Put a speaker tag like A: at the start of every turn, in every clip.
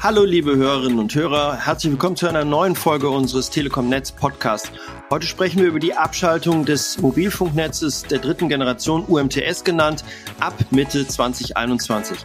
A: Hallo liebe Hörerinnen und Hörer, herzlich willkommen zu einer neuen Folge unseres Telekom Netz Podcast. Heute sprechen wir über die Abschaltung des Mobilfunknetzes der dritten Generation UMTS genannt ab Mitte 2021.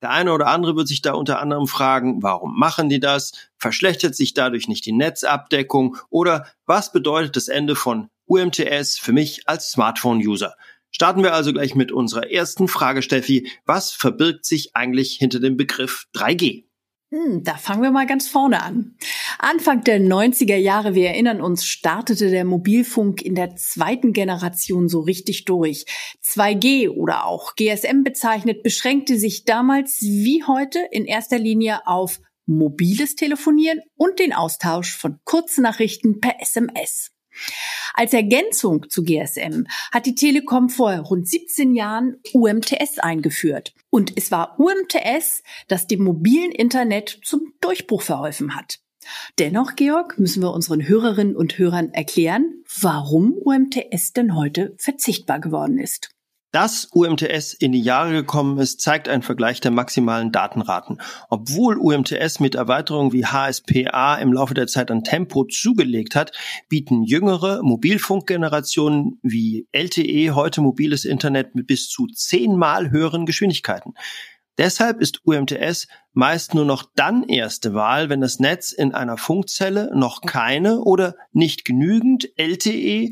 A: Der eine oder andere wird sich da unter anderem fragen, warum machen die das? Verschlechtert sich dadurch nicht die Netzabdeckung? Oder was bedeutet das Ende von UMTS für mich als Smartphone-User? Starten wir also gleich mit unserer ersten Frage, Steffi. Was verbirgt sich eigentlich hinter dem Begriff 3G?
B: Hm, da fangen wir mal ganz vorne an. Anfang der 90er Jahre, wir erinnern uns, startete der Mobilfunk in der zweiten Generation so richtig durch. 2G oder auch GSM bezeichnet, beschränkte sich damals wie heute in erster Linie auf mobiles Telefonieren und den Austausch von Kurznachrichten per SMS. Als Ergänzung zu GSM hat die Telekom vor rund 17 Jahren UMTS eingeführt. Und es war UMTS, das dem mobilen Internet zum Durchbruch verholfen hat. Dennoch, Georg, müssen wir unseren Hörerinnen und Hörern erklären, warum UMTS denn heute verzichtbar geworden ist.
A: Dass UMTS in die Jahre gekommen ist, zeigt ein Vergleich der maximalen Datenraten. Obwohl UMTS mit Erweiterungen wie HSPA im Laufe der Zeit an Tempo zugelegt hat, bieten jüngere Mobilfunkgenerationen wie LTE heute mobiles Internet mit bis zu zehnmal höheren Geschwindigkeiten. Deshalb ist UMTS meist nur noch dann erste Wahl, wenn das Netz in einer Funkzelle noch keine oder nicht genügend LTE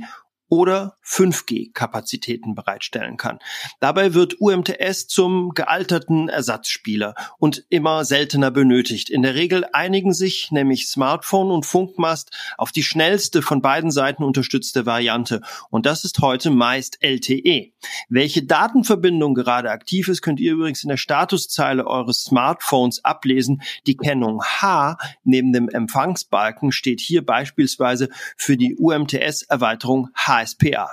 A: oder 5G-Kapazitäten bereitstellen kann. Dabei wird UMTS zum gealterten Ersatzspieler und immer seltener benötigt. In der Regel einigen sich nämlich Smartphone und Funkmast auf die schnellste von beiden Seiten unterstützte Variante und das ist heute meist LTE. Welche Datenverbindung gerade aktiv ist, könnt ihr übrigens in der Statuszeile eures Smartphones ablesen. Die Kennung H neben dem Empfangsbalken steht hier beispielsweise für die UMTS-Erweiterung H HSPA.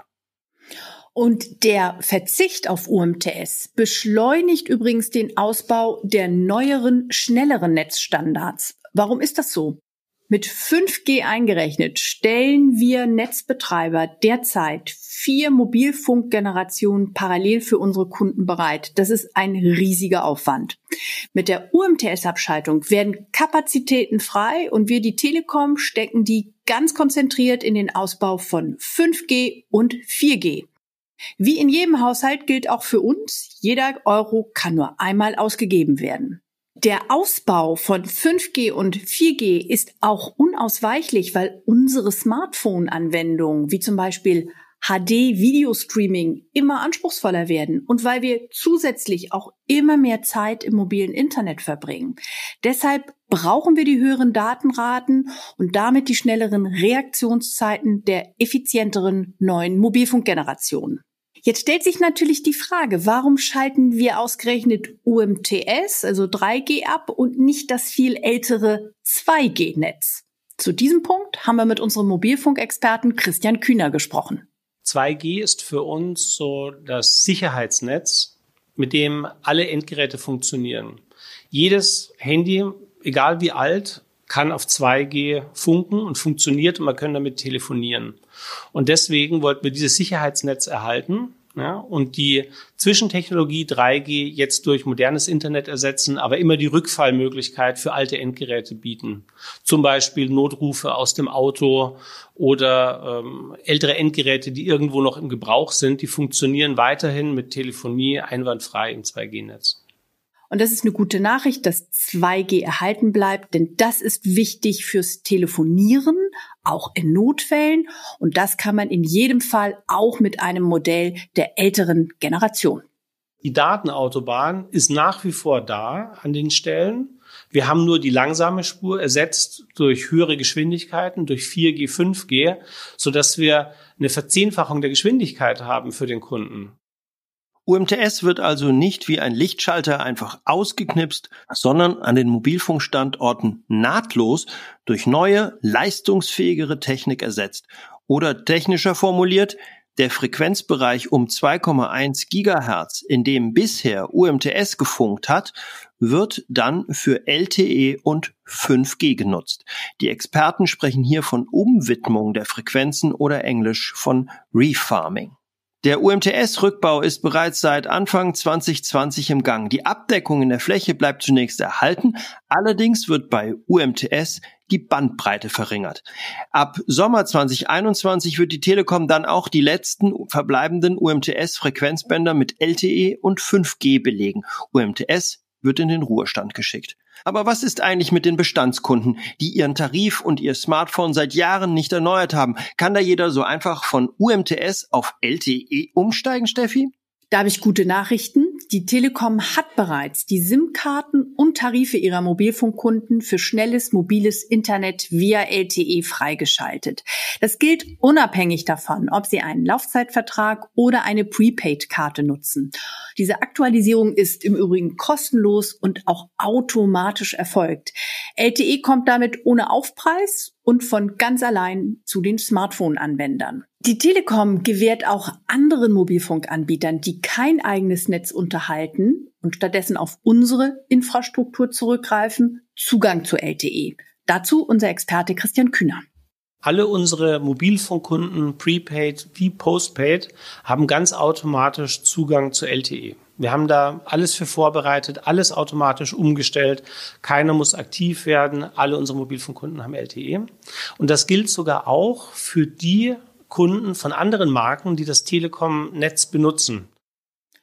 B: Und der Verzicht auf UMTS beschleunigt übrigens den Ausbau der neueren, schnelleren Netzstandards. Warum ist das so? Mit 5G eingerechnet stellen wir Netzbetreiber derzeit vier Mobilfunkgenerationen parallel für unsere Kunden bereit. Das ist ein riesiger Aufwand. Mit der UMTS-Abschaltung werden Kapazitäten frei und wir, die Telekom, stecken die ganz konzentriert in den Ausbau von 5G und 4G. Wie in jedem Haushalt gilt auch für uns, jeder Euro kann nur einmal ausgegeben werden. Der Ausbau von 5G und 4G ist auch unausweichlich, weil unsere Smartphone-Anwendungen, wie zum Beispiel HD-Videostreaming, immer anspruchsvoller werden und weil wir zusätzlich auch immer mehr Zeit im mobilen Internet verbringen. Deshalb brauchen wir die höheren Datenraten und damit die schnelleren Reaktionszeiten der effizienteren neuen Mobilfunkgenerationen. Jetzt stellt sich natürlich die Frage, warum schalten wir ausgerechnet UMTS, also 3G ab und nicht das viel ältere 2G-Netz? Zu diesem Punkt haben wir mit unserem Mobilfunkexperten Christian Kühner gesprochen.
C: 2G ist für uns so das Sicherheitsnetz, mit dem alle Endgeräte funktionieren. Jedes Handy, egal wie alt, kann auf 2G funken und funktioniert und man kann damit telefonieren. Und deswegen wollten wir dieses Sicherheitsnetz erhalten ja, und die Zwischentechnologie 3G jetzt durch modernes Internet ersetzen, aber immer die Rückfallmöglichkeit für alte Endgeräte bieten. Zum Beispiel Notrufe aus dem Auto oder ähm, ältere Endgeräte, die irgendwo noch im Gebrauch sind, die funktionieren weiterhin mit Telefonie einwandfrei im 2G-Netz.
B: Und das ist eine gute Nachricht, dass 2G erhalten bleibt, denn das ist wichtig fürs Telefonieren, auch in Notfällen. Und das kann man in jedem Fall auch mit einem Modell der älteren Generation.
C: Die Datenautobahn ist nach wie vor da an den Stellen. Wir haben nur die langsame Spur ersetzt durch höhere Geschwindigkeiten, durch 4G, 5G, sodass wir eine Verzehnfachung der Geschwindigkeit haben für den Kunden.
A: UMTS wird also nicht wie ein Lichtschalter einfach ausgeknipst, sondern an den Mobilfunkstandorten nahtlos durch neue, leistungsfähigere Technik ersetzt. Oder technischer formuliert, der Frequenzbereich um 2,1 Gigahertz, in dem bisher UMTS gefunkt hat, wird dann für LTE und 5G genutzt. Die Experten sprechen hier von Umwidmung der Frequenzen oder englisch von Refarming. Der UMTS-Rückbau ist bereits seit Anfang 2020 im Gang. Die Abdeckung in der Fläche bleibt zunächst erhalten, allerdings wird bei UMTS die Bandbreite verringert. Ab Sommer 2021 wird die Telekom dann auch die letzten verbleibenden UMTS-Frequenzbänder mit LTE und 5G belegen. UMTS wird in den Ruhestand geschickt. Aber was ist eigentlich mit den Bestandskunden, die ihren Tarif und ihr Smartphone seit Jahren nicht erneuert haben? Kann da jeder so einfach von UMTS auf LTE umsteigen, Steffi?
B: Da habe ich gute Nachrichten. Die Telekom hat bereits die SIM-Karten und Tarife ihrer Mobilfunkkunden für schnelles mobiles Internet via LTE freigeschaltet. Das gilt unabhängig davon, ob Sie einen Laufzeitvertrag oder eine Prepaid-Karte nutzen. Diese Aktualisierung ist im Übrigen kostenlos und auch automatisch erfolgt. LTE kommt damit ohne Aufpreis und von ganz allein zu den Smartphone-Anwendern. Die Telekom gewährt auch anderen Mobilfunkanbietern, die kein eigenes Netz unterhalten und stattdessen auf unsere Infrastruktur zurückgreifen, Zugang zu LTE. Dazu unser Experte Christian Kühner.
C: Alle unsere Mobilfunkkunden, Prepaid wie Postpaid, haben ganz automatisch Zugang zu LTE. Wir haben da alles für vorbereitet, alles automatisch umgestellt. Keiner muss aktiv werden. Alle unsere Mobilfunkkunden haben LTE. Und das gilt sogar auch für die Kunden von anderen Marken, die das Telekom-Netz benutzen.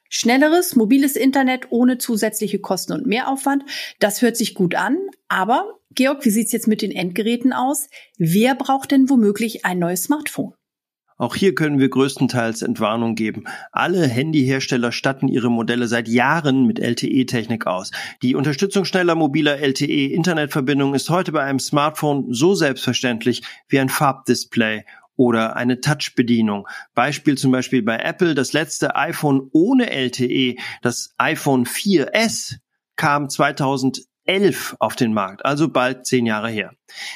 B: Schnelleres, mobiles Internet ohne zusätzliche Kosten und Mehraufwand, das hört sich gut an. Aber, Georg, wie sieht's jetzt mit den Endgeräten aus? Wer braucht denn womöglich ein neues Smartphone?
A: Auch hier können wir größtenteils Entwarnung geben. Alle Handyhersteller statten ihre Modelle seit Jahren mit LTE-Technik aus. Die Unterstützung schneller mobiler LTE-Internetverbindungen ist heute bei einem Smartphone so selbstverständlich wie ein Farbdisplay oder eine Touch-Bedienung. Beispiel zum Beispiel bei Apple, das letzte iPhone ohne LTE, das iPhone 4S, kam 2011 auf den Markt, also bald zehn Jahre her.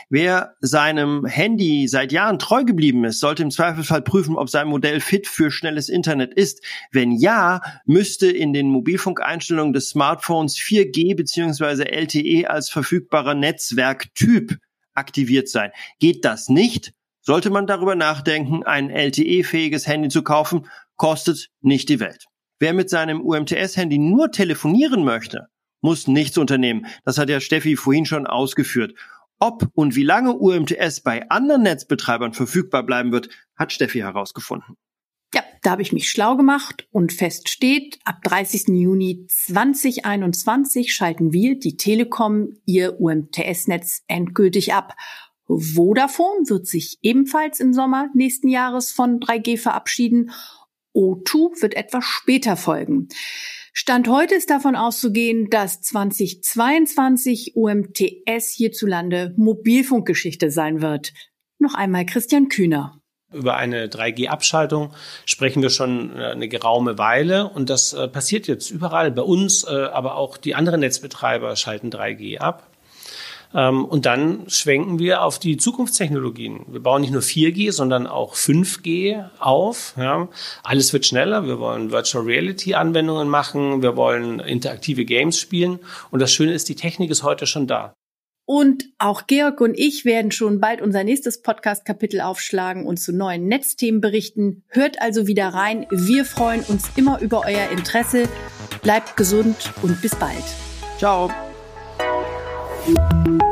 A: Wer seinem Handy seit Jahren treu geblieben ist, sollte im Zweifelsfall prüfen, ob sein Modell fit für schnelles Internet ist. Wenn ja, müsste in den Mobilfunkeinstellungen des Smartphones 4G bzw. LTE als verfügbarer Netzwerktyp aktiviert sein. Geht das nicht, sollte man darüber nachdenken, ein LTE-fähiges Handy zu kaufen, kostet nicht die Welt. Wer mit seinem UMTS-Handy nur telefonieren möchte, muss nichts unternehmen. Das hat ja Steffi vorhin schon ausgeführt. Ob und wie lange UMTS bei anderen Netzbetreibern verfügbar bleiben wird, hat Steffi herausgefunden.
B: Ja, da habe ich mich schlau gemacht und fest steht, ab 30. Juni 2021 schalten wir, die Telekom, ihr UMTS-Netz endgültig ab. Vodafone wird sich ebenfalls im Sommer nächsten Jahres von 3G verabschieden. O2 wird etwas später folgen. Stand heute ist davon auszugehen, dass 2022 UMTS hierzulande Mobilfunkgeschichte sein wird. Noch einmal Christian Kühner.
C: Über eine 3G-Abschaltung sprechen wir schon äh, eine geraume Weile und das äh, passiert jetzt überall bei uns, äh, aber auch die anderen Netzbetreiber schalten 3G ab. Ähm, und dann schwenken wir auf die Zukunftstechnologien. Wir bauen nicht nur 4G, sondern auch 5G auf. Ja. Alles wird schneller. Wir wollen Virtual Reality Anwendungen machen. Wir wollen interaktive Games spielen. Und das Schöne ist, die Technik ist heute schon da.
B: Und auch Georg und ich werden schon bald unser nächstes Podcast-Kapitel aufschlagen und zu neuen Netzthemen berichten. Hört also wieder rein. Wir freuen uns immer über euer Interesse. Bleibt gesund und bis bald.
A: Ciao.
B: Thank you.